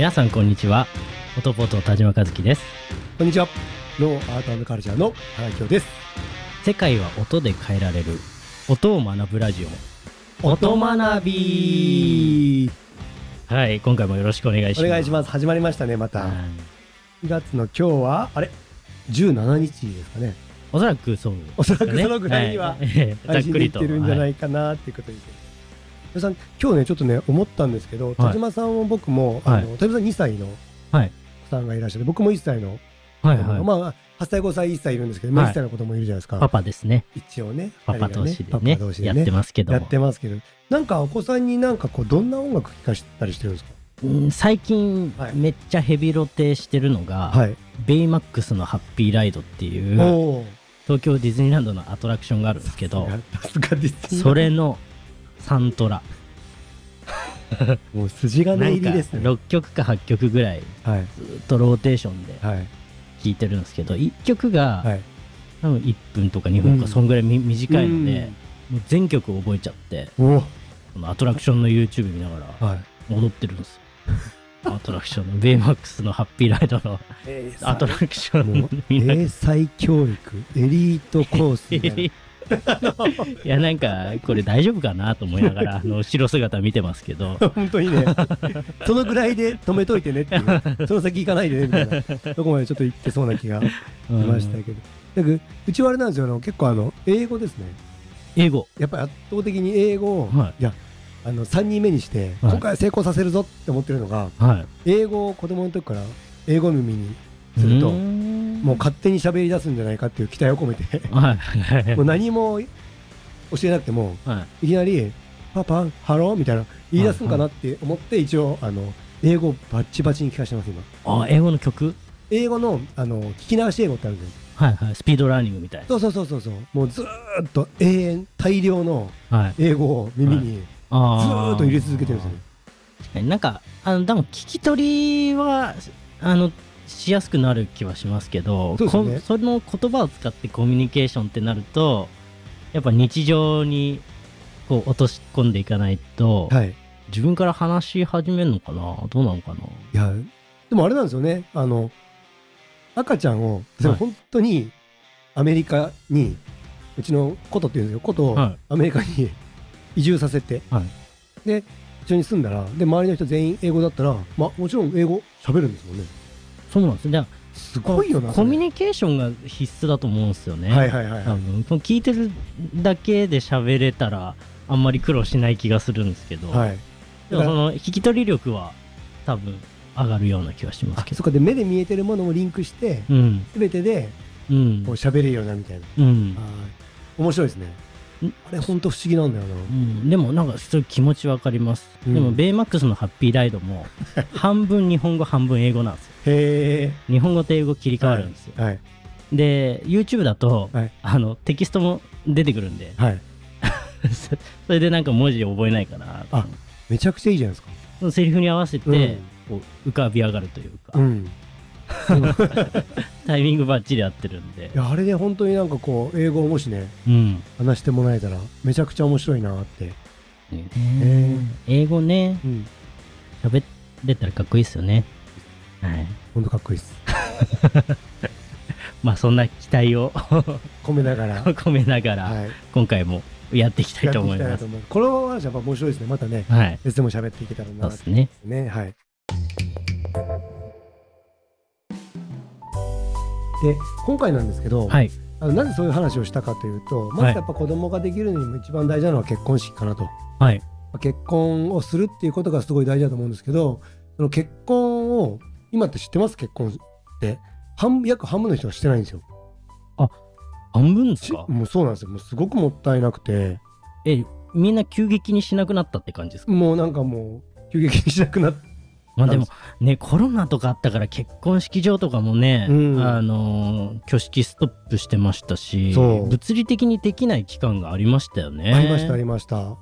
皆さんこんにちはオトポト田島和樹ですこんにちは。ノーアートカルチャーの原京です。世界は音で変えられる音を学ぶラジオ音学びはい今回もよろしくお願いしますお願いします。始まりましたね、また。はい2月の今日は、あれ ?17 日ですかね。おそらくそうおそらくそのぐらいにははい ざっっくりとてるんじゃないいかなっていうことです。さん、今日ね、ちょっとね、思ったんですけど、田島さんも僕も、あの、田島さん2歳の子さんがいらっしゃって、僕も1歳の、はいはい。まあ、8歳、5歳、1歳いるんですけど、まあはい1歳の子供いるじゃないですか。パパですね。一応ね。パパ同士でねやってますけどやもってますけど、なんかお子さんになんかこう、どんな音楽聴かせたりしてるんですか？うん最近はい。めっちゃヘビロテしてるのが、はい。ベイマックスのハッピーライドっていう東京ディズニーランドのアトラクションがあるんですけどそれのサントラもう筋金入りですね。6曲か8曲ぐらいはい。ずっとローテーションではい。聴いてるんですけど1曲がはい。多分1分とか2分かそんぐらいみ短いのでもう全曲覚えちゃってうん。おこのアトラクションの YouTube 見ながらはい。踊ってるんですよアトラクションのベイマックスのハッピーライドの英アトラクション見ながら英才教育、エリートコースみたいな。いやなんかこれ大丈夫かなと思いながらあの後ろ姿見てますけど。本当にね、そのぐらいで止めといてねっていう、その先行かないでねみたいな、どこまでちょっと行ってそうな気がしましたけど。だけどうちはあれなんですよ、あの結構あの、英語ですね。英語。やっぱり圧倒的に英語を、はい。いや、あの、3人目にして、はい。今回は成功させるぞって思ってるのが、はい。英語を子供の時から英語耳にすると、もう勝手に喋り出すんじゃないかっていう期待を込めて、はい。もう何も教えなくても、はい。いきなり、パパ、ハローみたいな言い出すんかなって思って、一応、あの、英語をバッチバチに聞かせてます、今。あ英語の曲？英語の、あの、聞き流し英語ってあるんですよ。はいはい。スピードラーニングみたいそうそうそうそうそう。もうずーっと永遠、大量の英語を耳にずっと入れ続けてるんですよね。確かになんかあのでも聞き取りはあのしやすくなる気はしますけどそねこその言葉を使ってコミュニケーションってなるとやっぱ日常にこう落とし込んでいかないと、はい。自分から話し始めるのかな？どうなのかな？いや、でもあれなんですよね。あの、赤ちゃんを、はい本当にアメリカに、うちのコトっていうんですよ。コトをはいアメリカに 移住させて、はいで、一緒に住んだら、で、周りの人全員英語だったら、まあ、もちろん英語喋るんですもんね。そうなんですじゃあすごいよな。コミュニニケーションが必須だと思うんですよね、はいはいはい多はい。分この聞いてるだけで喋れたらあんまり苦労しない気がするんですけど、はい。でもその聞き取り力は多分上がるような気がしますあ、けどそっか、で、目で見えてるものをリンクして、うんすべてで、うんこう喋れるようなみたいな。うん面白いですねん。あれ、本当不思議なんだよな。うん、でもなんかそういう気持ちわかります、うんでもベイマックスのハッピーライドも半分日本語半分英語なんですよへ日本語と英語切りえ。替わるんですよ、はい。で YouTube だと、はいあのテキストも出てくるんではい。そ それでなんか文字覚えないかなあめちゃくちゃいいじゃないですか。セリフに合わせて、うんこう浮かび上がるというか、うん。タイミングバッチリ合ってるんでい、や、あれで本当になんかこう、英語をもしね、うん話してもらえたら、めちゃくちゃ面白いなって。ねえ英語ねうん。喋れたらかっこいいですよねはい本当かっこいいです。まあそんな期待を 込めながら。込めながら、はい。今回もやっていきたいと思いますこの話やっぱ面白いですね。またね、はい別でも喋っていけたらなそうですねね。はい。で、今回なんですけど、はいあのなぜそういう話をしたかというと、まずやっぱ子供ができるのにも一番大事なのは結婚式かなと。はいまあ結婚をするっていうことがすごい大事だと思うんですけど、その結婚を、今って知ってます？結婚って。半約半分の人がしてないんですよ。半分ですしかもうそうなんですよ。もうすごくもったいなくて、えみんな急激にしなくなったって感じですか？もうなんかもう、急激にしなくなっまあでもねコロナとかあったから結婚式場とかもね、うん。あのー挙式ストップしてましたし物理的にできない期間がありましたよね。ありましたありました。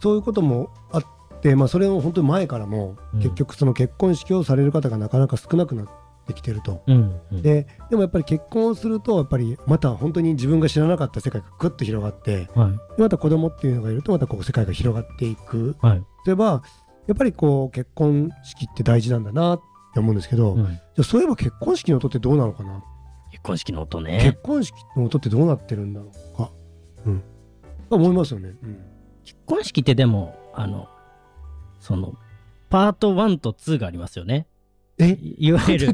そういうこともあって、まあ、それの本当に前からも、うん。結局その結婚式をされる方がなかなか少なくなってきてると。うんうん。ででもやっぱり結婚をするとやっぱりまた本当に自分が知らなかった世界がぐっと広がってはい。また子供っていうのがいるとまたこう世界が広がっていく。はい。例えばやっぱりこう結婚式って大事なんだなって思うんですけど、じゃあそういえば結婚式の音ってどうなのかな？結婚式の音ね。結婚式の音ってどうなってるんだろうか、うん、思いますよね。うん。結婚式ってでもあのそのパート1と2がありますよね。え？いいわゆる。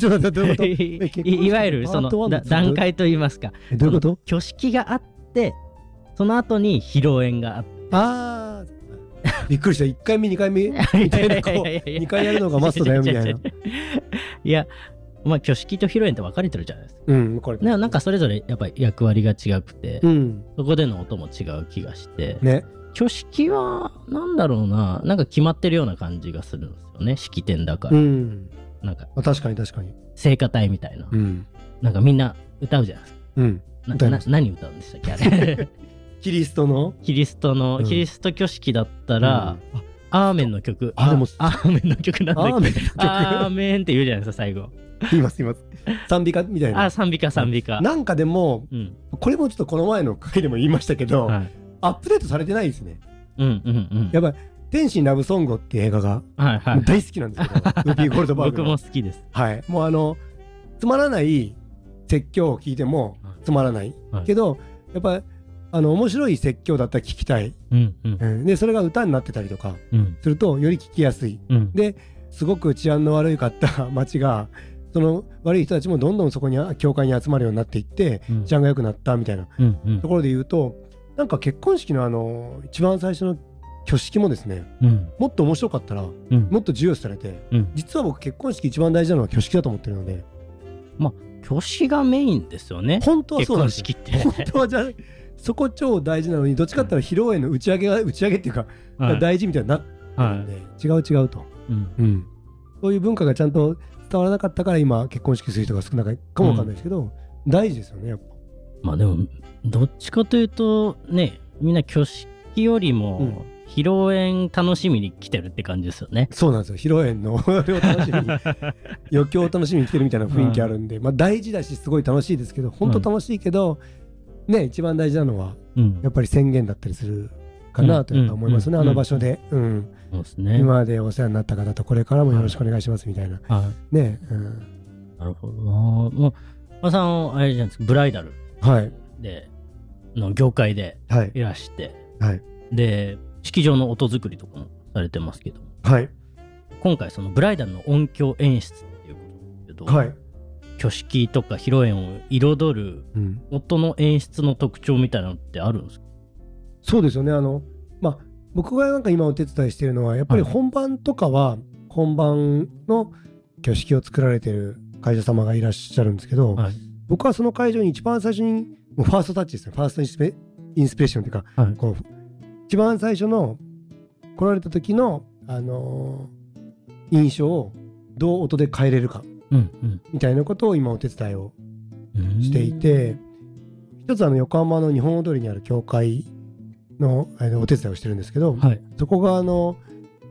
いわゆるその段階といいますか。えどういうこと？挙式があってその後に披露宴があって。ああ びっくりした。1回目2回目？みたいなこう2回やるのがマストだよみたいな。いやまあ挙式と披露宴って分かれてるじゃないですか。うんこれねなんかそれぞれやっぱり役割が違くて、うん。そこでの音も違う気がして、ね。挙式はなんだろうななんか決まってるような感じがするんですよね式典だから、うん。なんかまあ確かに確かに。聖歌隊みたいな、うん。なんかみんな歌うじゃないですか。うん。なな何歌うんでしたっけあれ？キリストの？キリストの、うん。キリスト挙式だったら、アーメンの曲。あでもアーメンの曲なんだっけ？アーメンの曲。アーメンって言うじゃないですか最後。言います言います。賛美歌？みたいな。あ賛美歌賛美歌。なんかでもうん。これもちょっとこの前の回でも言いましたけど、はい。アップデートされてないですね。うんうんうん。やっぱり「天使ラブソング」って映画がはいはい。大好きなんですけど、ウーピー・ゴールドバーグの。僕も好きです。はい。もうあのつまらない説教を聞いてもつまらない。けどやっぱあの面白い説教だったら聞きたい、うんうん。うんでそれが歌になってたりとかうん。するとより聞きやすい。うん。ですごく治安の悪いかった町がその悪い人たちもどんどんそこに教会に集まるようになっていってうん。治安が良くなったみたいなところで言うとなんか結婚式のあの一番最初の挙式もですねうん。もっと面白かったらうん。もっと重要視されてうん。実は僕結婚式一番大事なのは挙式だと思ってるので。挙式がメインですよね。本当はそうなんですよ。式って。本当はじゃあそこ超大事なのにどっちかっていうと披露宴の打ち上げが打ち上げっていうか、はい。大事みたいになってるはんで、違う違うと、いうん。うん、そういう文化がちゃんと伝わらなかったから今結婚式する人が少ないかもわかんないですけど、大事ですよねやっぱ。まあでもどっちかというとねみんな挙式よりも披露宴楽しみに来てるって感じですよね。そうなんですよ。披露宴の楽しみに 余興を楽しみに来てるみたいな雰囲気あるんで、まあ大事だしすごい楽しいですけど本当楽しいけど、ね一番大事なのはうん。やっぱり宣言だったりするかなとやっぱ思いますね、うん。あの場所で、うん。そうですね。今までお世話になった方とこれからもよろしくお願いしますみたいな、はい。ね、うん、なるほど。なもう馬さんあれじゃないですかブライダル。はい。での業界ではい。いらして。はい。で式場の音作りとかもされてますけどはい。今回そのブライダルの音響演出っていうことですけど、はい、挙式とか披露宴を彩るうん、音の演出の特徴みたいなのってあるんですか？そうですよね。あのまあ僕がなんか今お手伝いしているのはやっぱりはい。本番とかは本番の挙式を作られてる会社様がいらっしゃるんですけど、はい。僕はその会場に一番最初にもうファーストタッチですね。ファーストインスペインスピレーションっていうかはい。こう一番最初の来られた時の、あのー印象をどう音で変えれるか。うんみたいなことを今お手伝いをうんしていて、一つあの横浜の日本踊りにある教会のお手伝いをしてるんですけど、はい。そこがあの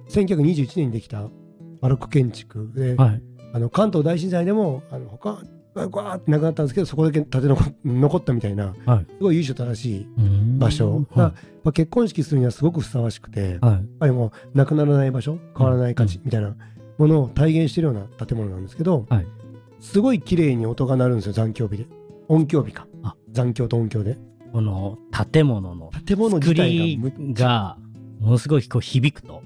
1921年にできたバロック建築で、はい。あの関東大震災でもあの他がわーってなくなったんですけどそこだけ建て残残ったみたいなはい。すごい由緒正しいうん。場所はが、まあ、結婚式するにはすごくふさわしくてはい。もうなくならない場所変わらない価値みたいなものを体現しているような建物なんですけど、はい。すごい綺麗に音が鳴るんですよ残響日で。音響日か。あ。残響と音響で。この建物の建物自作体がものすごいこう響くと。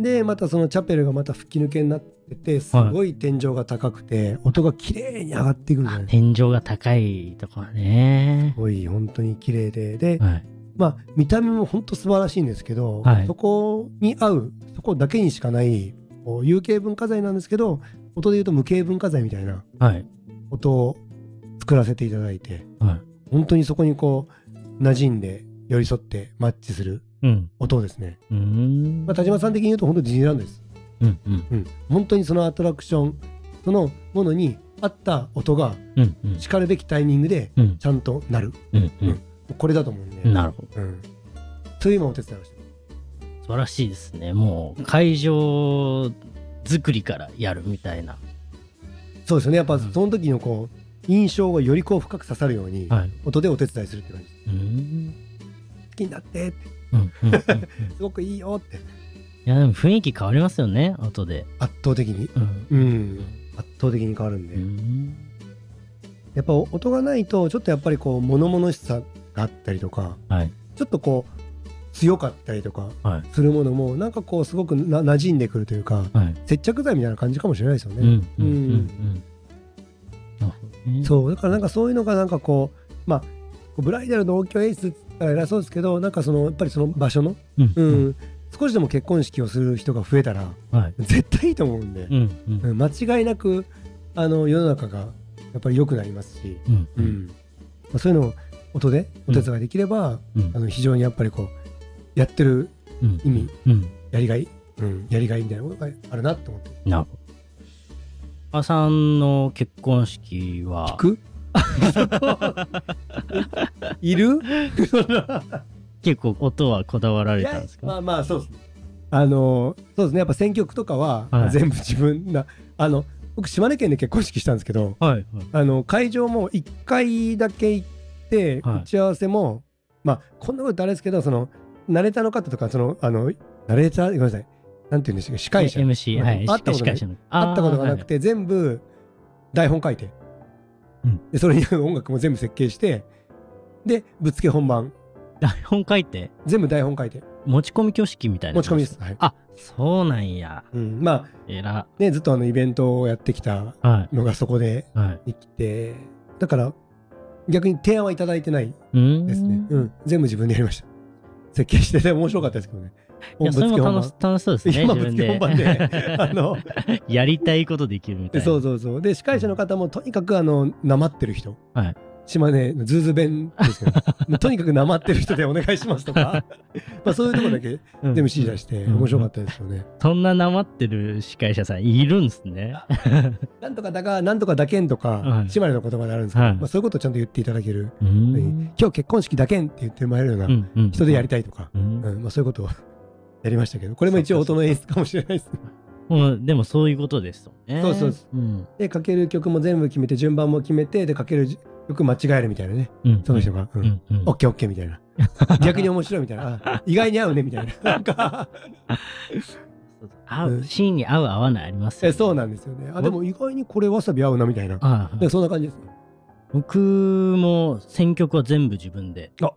でまたそのチャペルがまた吹き抜けになっててすごい天井が高くて、音が綺麗に上がっていくんじゃないす天井が高いところね。ごい本当に綺麗で。で、はい。まあ見た目も本当素晴らしいんですけど、はい。そこに合うそこだけにしかない有形文化財なんですけど音で言うと無形文化財みたいなはい。音を作らせていただいてはい。本当にそこにこう馴染んで寄り添ってマッチするうん。音ですね、うーん。まあ、田島さん的に言うと本当ディズニーランドです、うんうん。うん、本当にそのアトラクションそのものに合った音がうんうん。しかるべきタイミングでうん。ちゃんとなる、うんこれだと思うんで、うんなるほど。うん、そういう今お手伝いをして晴らしいですね。もう会場作りからやるみたいな。そうですよね。やっぱうん。その時のこう印象がよりこう深く刺さるようにはい。音でお手伝いするって感じ。うーん。好きになってって。すごくいいよって。いいやでも雰囲気変わりますよね。音で。圧倒的に。うん。うん。圧倒的に変わるんで、うん。やっぱ音がないとちょっとやっぱりこう物々しさがあったりとかはい。ちょっとこう強かったりとかはい。するものもなんかこうすごくな馴染んでくるというかはい。接着剤みたいな感じかもしれないですよね、そう。だからなんかそういうのがなんかこうまあブライダルの音響演出偉そうですけどなんかそのやっぱりその場所の、うんうん。少しでも結婚式をする人が増えたらはい。絶対いいと思うんで、うんうん。うん間違いなくあの世の中がやっぱり良くなりますし、うんううん。んまあ、そういうのを音でお手伝いできれば、うん。あの非常にやっぱりこうやってるうん。意味。うん。やりがい、うん、やりがいみたいなものがあるなと思って。なるほど。あさんの結婚式は。聞く？いる？結構音はこだわられたんですか？まあまあそうですね。あのそうですね。やっぱ選曲とかは、はい。全部自分なあの僕島根県で結婚式したんですけどはいはい。あの会場も1回だけ行って、はい。打ち合わせもまあこんなことあれですけどそのナレーターの方とかそのあのナレーターごめんなさい。なんて言うんでしたっけ？司会者。MC はい。会ったことない。司会ったことがなくてて全部台本書いて、うん。でそれに音楽も全部設計してでぶっつけ本番。台本書いて？全部台本書いて。持ち込み挙式みたいな持ち込みです、はい。あそうなんや。うん、まあえらねずっとあのイベントをやってきたはい。のがそこではい。できてだから逆に提案はいただいてないですね、うん、全部自分でやりました設計してて面白かったですけどね。いやそれも楽し楽しそうですね今ぶつけ本番で あのやりたいことできるみたいな。そうそうそう。で司会者の方もとにかくあのなまってる人、はい島根のズーズー弁ですけど とにかくなまってる人でお願いしますとか。まあそういうところだけうん。全部指示出してうん。面白かったですよね、そんななまってる司会者さんいるんすね。なんとかだがなんとかだけんとか、はい。島根の言葉であるんですけど、はい。まあ、そういうことをちゃんと言っていただける、うーん。今日結婚式だけんって言ってもらえるようなうんうん。人でやりたいとか、うん。うん。まあ、そういうことをやりましたけどこれも一応音の演出かもしれないですもうでもそういうことですよね。そうそうそうん。でかける曲も全部決めて順番も決めてでかける曲間違えるみたいなね。うん。その人が、うん。うん。うん。オッケーオッケーみたいな。逆に面白いみたいな。あ意外に合うねみたいな。なんか。合ううんシーンに合う合わないありますよね。えそうなんですよね。あでも意外にこれわさび合うなみたいな。ああ。でそんな感じですね僕も選曲は全部自分であ。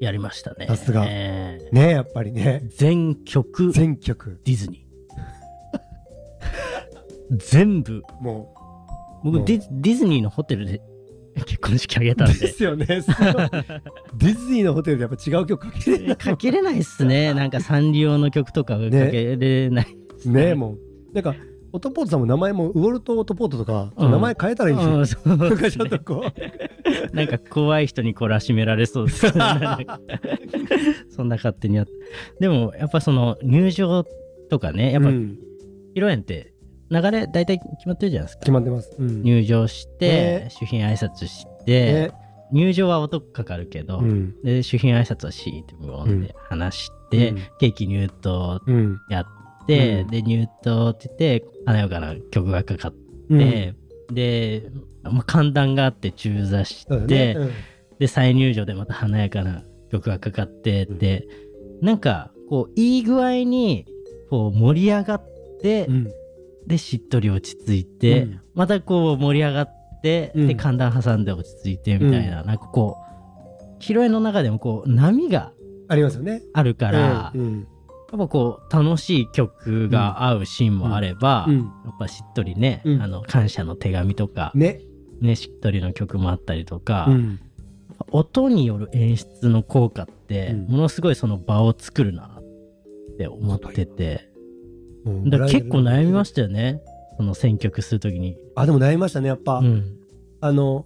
やりましたね。さすが。えねやっぱりね。ー全曲。デ全曲。ィズニー。全部。もう。ディズディズニーのホテルで結婚式あげたんうで。ですよね。ディズニーのホテルでやっぱ違う曲かけれない。かけれないっすね。なんかサンリオの曲とかかけれない、ね。もう。なんかオトポートさんも名前もウォルト・オトポートとか、うん。名前変えたらいいん。ですよなんかちょっとこう。なんか怖い人に懲らしめられそうですそんな勝手にやって。でもやっぱその入場とかねやっぱうん。披露宴って流れ大体決まってるじゃないですか。決まってます、うん。入場して、ね主賓挨拶して、ね入場は音かかるけど、うん。で主賓挨拶はシーって無音で話して、うん。ケーキ入刀うん。やって、うん。で入刀って言って華やかな曲がかかっうん。て、で、まあ、寒暖があって中座して、ね。うん。で再入場でまた華やかな曲がかかってで、なんかこういい具合にこう盛り上がって、うんでしっとり落ち着いて、うん。またこう盛り上がって、うん。で寒暖挟んで落ち着いてみたいな、なんかこう披露宴の中でもこう波がありますよね。あるから、うんうん。やっぱこう楽しい曲が合うシーンもあれば、うん。やっぱしっとりね、うん。あの感謝の手紙とか、ね。ね、しっとりの曲もあったりとか、うん。音による演出の効果って、うん。ものすごいその場を作るなって思ってて、うん。だ結構悩みましたよね。その選曲するときに。あでも悩みましたねやっぱ、うん。あの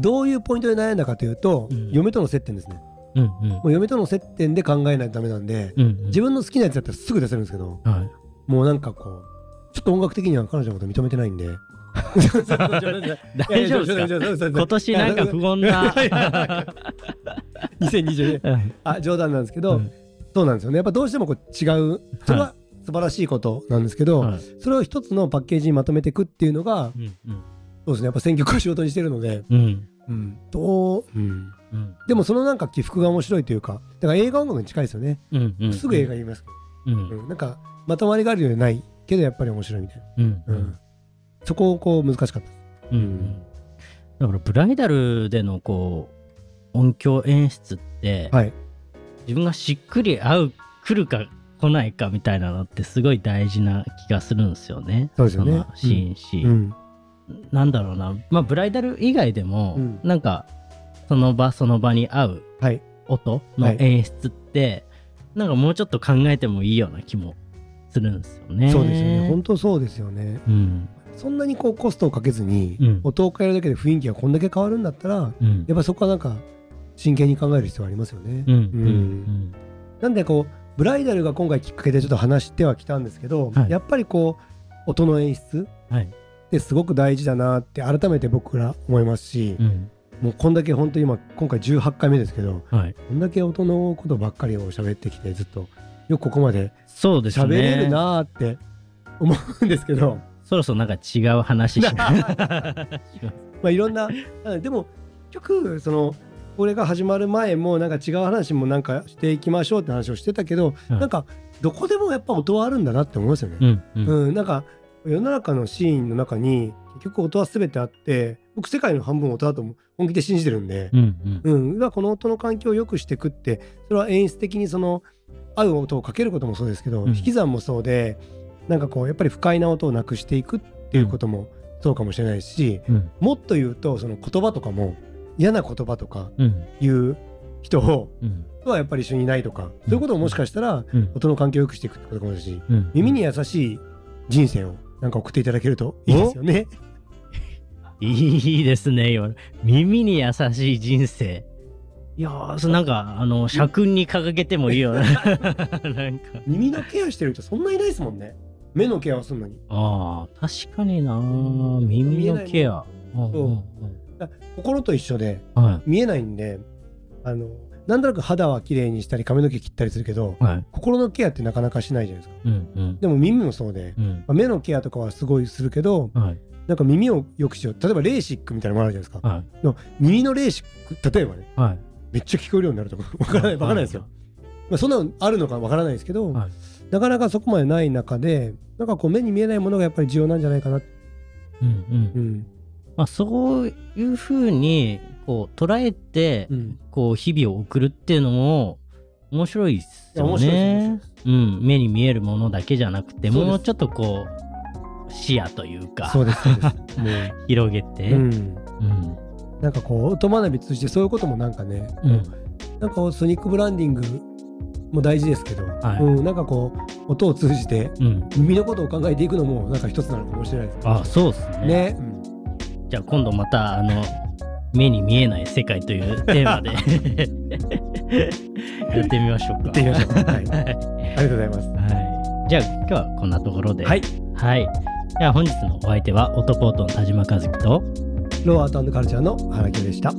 どういうポイントで悩んだかというと、うん。嫁との接点ですね。うんうん。もう嫁との接点で考えないとダメなんで、うんうん。自分の好きなやつだったらすぐ出せるんですけどはい。もうなんかこうちょっと音楽的には彼女のこと認めてないんで。大丈夫ですか？今年なんか不穏な。2020年うんあ冗談なんですけど、うんそうなんですよねやっぱどうしてもこう違うそれは素晴らしいことなんですけど、はい。それを一つのパッケージにまとめていくっていうのがうんうん。そうですね。やっぱ選曲を仕事にしてるので、うん。うん、どう、うん、うん。でもそのなんか起伏が面白いというかだから映画音楽に近いですよね、うんうん。すぐ映画言いますけど、うん。うん。なんかまとまりがあるようでないけどやっぱり面白いみたいな、うんううん。んそこをこう難しかったです。うん。うん。だからブライダルでのこう音響演出って、はい。自分がしっくり合う来るか来ないかみたいなのってすごい大事な気がするんですよね。そうですよね。のシーンし、うん。なんだろうな。まあブライダル以外でも、うん。なんかその場その場に合うはい。音の演出って、なんかもうちょっと考えてもいいような気もするんですよね。そうですよね。本当そうですよね。うん。そんなにこうコストをかけずに、うん。音を変えるだけで雰囲気がこんだけ変わるんだったらうん。やっぱそこはなんか真剣に考える必要ありますよね、うん。うん。うん。なんでこうブライダルが今回きっかけでちょっと話してはきたんですけど、はい。やっぱりこう音の演出はい。ってすごく大事だなって改めて僕ら思いますし、うん。もうこんだけ本当に今今回18回目ですけどはい、こんだけ音のことばっかりを喋ってきてずっとよくここまでそうですね。喋れるなーって思うんですけど、そろそろなんか違う話し まあいろんなあでも結局そのこれが始まる前もなんか違う話もなんかしていきましょうって話をしてたけど、うん。なんかどこでもやっぱ音はあるんだなって思いますよね。うんうん。うん、なんか世の中のシーンの中に結局音は全てあって僕世界の半分音だと本気で信じてるんで、うんうん。うん、はこの音の環境を良くしていくってそれは演出的にその合う音をかけることもそうですけど、うん。引き算もそうでなんかこうやっぱり不快な音をなくしていくっていうこともそうかもしれないし、うん。もっと言うとその言葉とかも嫌な言葉とかうん。いう人をうん。とはやっぱり一緒にいないとか、そういうことをもしかしたらうん。音の環境を良くしていくってことかもしれないし、うん。耳に優しい人生をなんか送っていただけるといいですよね。いいですね今耳に優しい人生。いやーそなんかあの社訓に掲げてもいいよ。ね なんか。耳のケアしてる人そんないないですもんね。目のケアをするのに。ああ確かにな耳のケア。うんうんうん。だ心と一緒では見えないんで、あの、なんとなく肌は綺麗にしたり髪の毛切ったりするけど、いはい心のケアってなかなかしないじゃないですか。うんうんでも耳もそうで、うんまあ目のケアとかはすごいするけど、はいなんか耳を良くしよう。例えばレーシックみたいなのもあるじゃないですか。はいの耳のレーシック、例えばね、はいめっちゃ聞こえるようになるとか、わからない、わからないですよ。まあ、そんなのあるのかわからないですけど、はいなかなかそこまでない中で、なんかこう目に見えないものがやっぱり重要なんじゃないかな。うんうんうん。まあそういうふうにこう捉えてうん。こう日々を送るっていうのも面白いです面ね。うん、目に見えるものだけじゃなくてもうちょっとこう視野というかそうです、そうです。も 広げて、う、うん。うん。なんかこう、音学び通じてそういうこともなんかね、うん。なんかソニックブランディングも大事ですけど、はい。うん、なんかこう、音を通じてうん、耳のことを考えていくのもなんか一つなのかもしれないです。あそうですね。ね。じゃあ今度またあの目に見えない世界というテーマで やってみましょうか。行ってみましょう。はい。ありはいがとうございます。はい、じゃあ今日はこんなところで。はい。はい。では本日のお相手はオトポートの田島和樹とローアートカルチャーの花木でした。